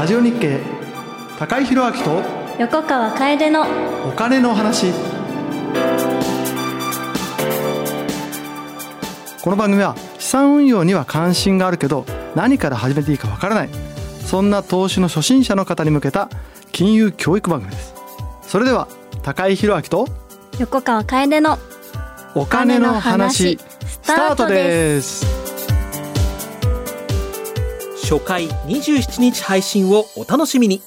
ラジオ日経高井宏明と横川楓のお金の話。この番組は資産運用には関心があるけど何から始めていいかわからない。そんな投資の初心者の方に向けた金融教育番組です。それでは高井宏明と横川楓のお金の話スタートです初回27日配信をお楽しみに。